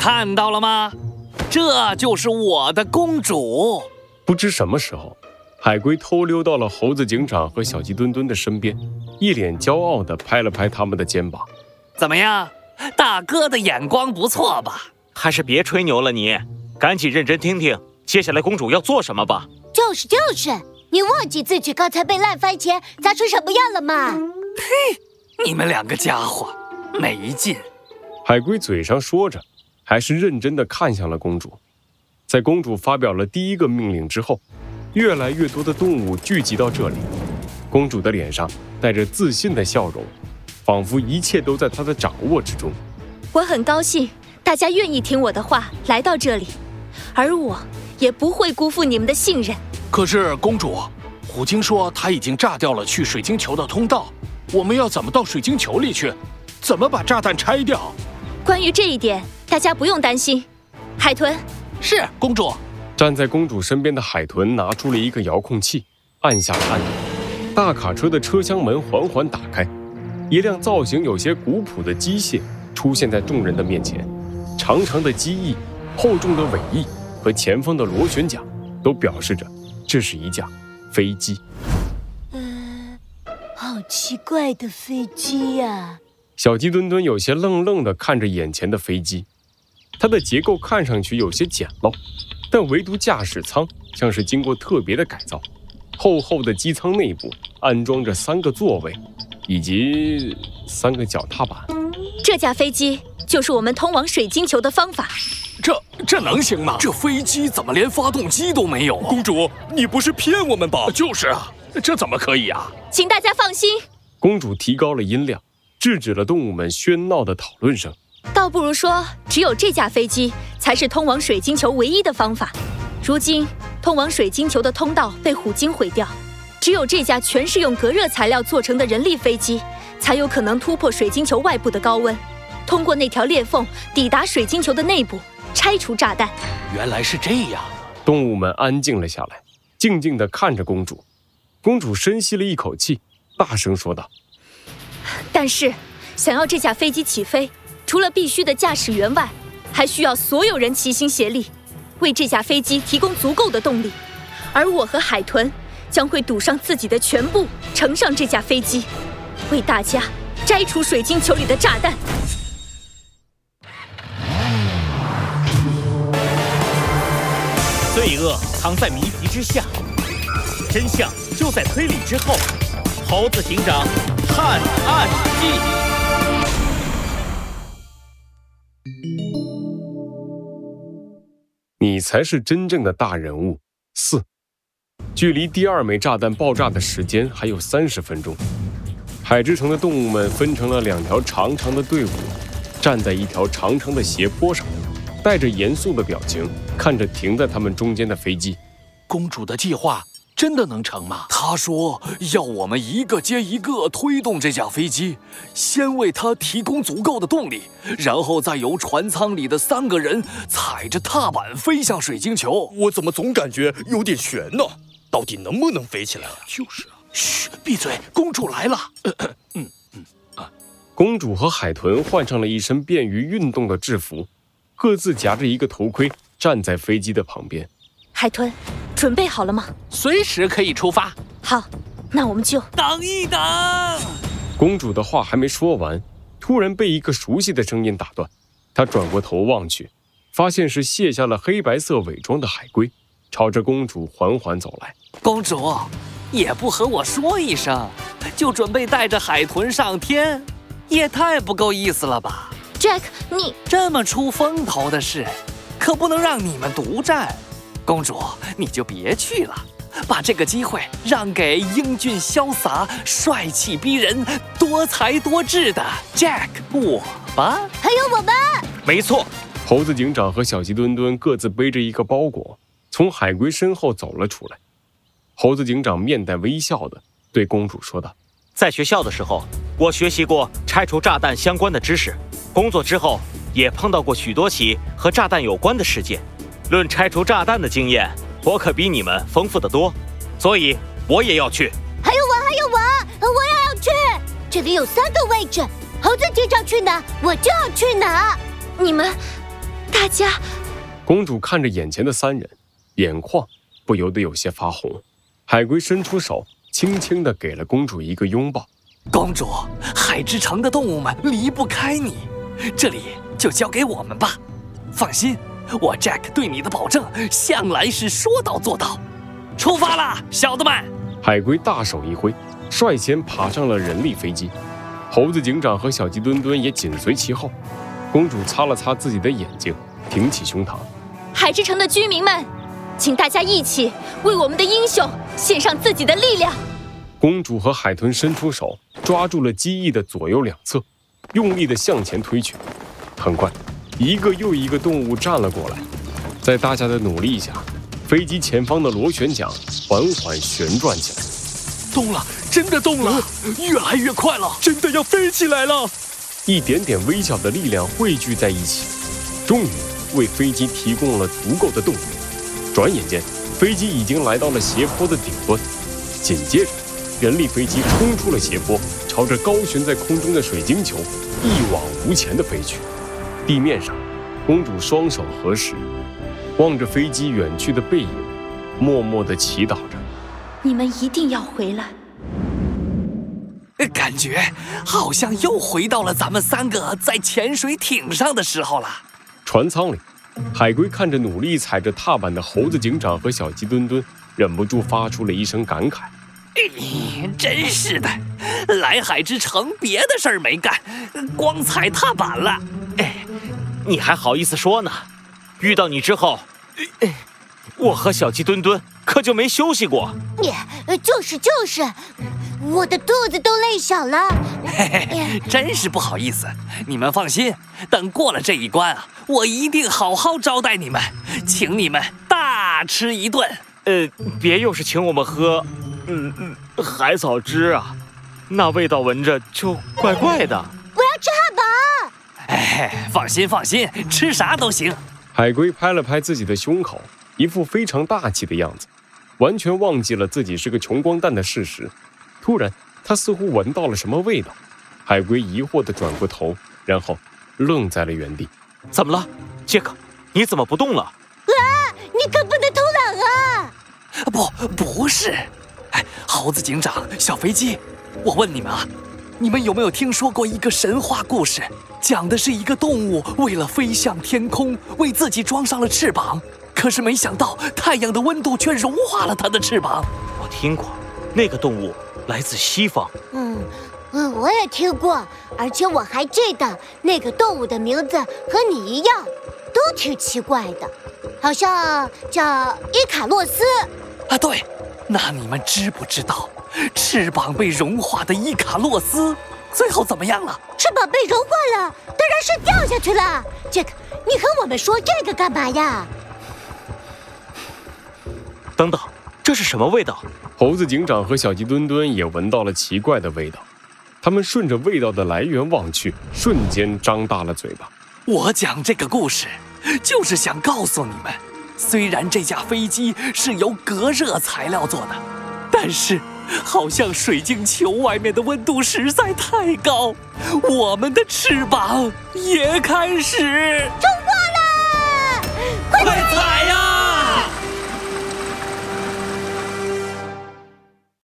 看到了吗？这就是我的公主。不知什么时候，海龟偷溜到了猴子警长和小鸡墩墩的身边，一脸骄傲地拍了拍他们的肩膀。怎么样，大哥的眼光不错吧？还是别吹牛了，你赶紧认真听听，接下来公主要做什么吧。就是就是，你忘记自己刚才被烂番茄砸成什么样了吗？嘿，你们两个家伙，没劲。海龟嘴上说着，还是认真地看向了公主。在公主发表了第一个命令之后，越来越多的动物聚集到这里。公主的脸上带着自信的笑容，仿佛一切都在她的掌握之中。我很高兴大家愿意听我的话来到这里，而我也不会辜负你们的信任。可是，公主，虎鲸说他已经炸掉了去水晶球的通道，我们要怎么到水晶球里去？怎么把炸弹拆掉？关于这一点，大家不用担心。海豚，是公主。站在公主身边的海豚拿出了一个遥控器，按下了按钮，大卡车的车厢门缓缓打开，一辆造型有些古朴的机械出现在众人的面前。长长的机翼、厚重的尾翼和前方的螺旋桨，都表示着这是一架飞机。嗯，好奇怪的飞机呀。小鸡墩墩有些愣愣地看着眼前的飞机，它的结构看上去有些简陋，但唯独驾驶舱像是经过特别的改造。厚厚的机舱内部安装着三个座位，以及三个脚踏板。这架飞机就是我们通往水晶球的方法。这这能行吗？这飞机怎么连发动机都没有？公主，你不是骗我们吧？就是啊，这怎么可以啊？请大家放心。公主提高了音量。制止了动物们喧闹的讨论声，倒不如说，只有这架飞机才是通往水晶球唯一的方法。如今，通往水晶球的通道被虎鲸毁掉，只有这架全是用隔热材料做成的人力飞机，才有可能突破水晶球外部的高温，通过那条裂缝抵达水晶球的内部，拆除炸弹。原来是这样，动物们安静了下来，静静地看着公主。公主深吸了一口气，大声说道。但是，想要这架飞机起飞，除了必须的驾驶员外，还需要所有人齐心协力，为这架飞机提供足够的动力。而我和海豚将会赌上自己的全部，乘上这架飞机，为大家摘除水晶球里的炸弹。罪恶藏在谜题之下，真相就在推理之后。猴子警长。探案记，你才是真正的大人物。四，距离第二枚炸弹爆炸的时间还有三十分钟。海之城的动物们分成了两条长长的队伍，站在一条长长的斜坡上，带着严肃的表情看着停在他们中间的飞机。公主的计划。真的能成吗？他说要我们一个接一个推动这架飞机，先为它提供足够的动力，然后再由船舱里的三个人踩着踏板飞向水晶球。我怎么总感觉有点悬呢？到底能不能飞起来？就是啊！嘘，闭嘴！公主来了。嗯嗯啊！公主和海豚换上了一身便于运动的制服，各自夹着一个头盔，站在飞机的旁边。海豚，准备好了吗？随时可以出发。好，那我们就等一等。公主的话还没说完，突然被一个熟悉的声音打断。她转过头望去，发现是卸下了黑白色伪装的海龟，朝着公主缓缓走来。公主也不和我说一声，就准备带着海豚上天，也太不够意思了吧？Jack，你这么出风头的事，可不能让你们独占。公主，你就别去了，把这个机会让给英俊潇洒、帅气逼人、多才多智的 Jack 我吧。还有我们，没错。猴子警长和小鸡墩墩各自背着一个包裹，从海龟身后走了出来。猴子警长面带微笑的对公主说道：“在学校的时候，我学习过拆除炸弹相关的知识；工作之后，也碰到过许多起和炸弹有关的事件。”论拆除炸弹的经验，我可比你们丰富的多，所以我也要去。还有我，还有我，我也要去。这里有三个位置，猴子警长去哪，我就要去哪。你们，大大家，公主看着眼前的三人，眼眶不由得有些发红。海龟伸出手，轻轻地给了公主一个拥抱。公主，海之城的动物们离不开你，这里就交给我们吧。放心，我 Jack 对你的保证向来是说到做到。出发啦，小子们！海龟大手一挥，率先爬上了人力飞机。猴子警长和小鸡墩墩也紧随其后。公主擦了擦自己的眼睛，挺起胸膛。海之城的居民们，请大家一起为我们的英雄献上自己的力量。公主和海豚伸出手，抓住了机翼的左右两侧，用力地向前推去。很快，一个又一个动物站了过来。在大家的努力下，飞机前方的螺旋桨缓缓旋转起来。动了，真的动了，越来越快了，真的要飞起来了！一点点微小的力量汇聚在一起，终于为飞机提供了足够的动力。转眼间，飞机已经来到了斜坡的顶端。紧接着，人力飞机冲出了斜坡，朝着高悬在空中的水晶球一往无前地飞去。地面上，公主双手合十，望着飞机远去的背影，默默地祈祷着。你们一定要回来！感觉好像又回到了咱们三个在潜水艇上的时候了。船舱里，海龟看着努力踩着踏板的猴子警长和小鸡墩墩，忍不住发出了一声感慨：“哎，真是的，来海之城别的事儿没干，光踩踏板了。哎，你还好意思说呢？遇到你之后，我和小鸡墩墩。”可就没休息过，你就是就是，我的肚子都累小了。嘿嘿，真是不好意思。你们放心，等过了这一关啊，我一定好好招待你们，请你们大吃一顿。呃，别又是请我们喝，嗯嗯，海草汁啊，那味道闻着就怪怪的。放心放心，吃啥都行。海龟拍了拍自己的胸口，一副非常大气的样子。完全忘记了自己是个穷光蛋的事实。突然，他似乎闻到了什么味道。海龟疑惑地转过头，然后愣在了原地。怎么了，杰克？你怎么不动了？啊！你可不能偷懒啊！不，不是。哎，猴子警长，小飞机，我问你们啊，你们有没有听说过一个神话故事？讲的是一个动物为了飞向天空，为自己装上了翅膀。可是没想到，太阳的温度却融化了它的翅膀。我听过，那个动物来自西方。嗯，嗯，我也听过，而且我还记得那个动物的名字和你一样，都挺奇怪的，好像叫伊卡洛斯。啊，对。那你们知不知道，翅膀被融化的伊卡洛斯最后怎么样了？翅膀被融化了，当然是掉下去了。杰克，你和我们说这个干嘛呀？等等，这是什么味道？猴子警长和小鸡墩墩也闻到了奇怪的味道，他们顺着味道的来源望去，瞬间张大了嘴巴。我讲这个故事，就是想告诉你们，虽然这架飞机是由隔热材料做的，但是好像水晶球外面的温度实在太高，我们的翅膀也开始冲破了。快踩！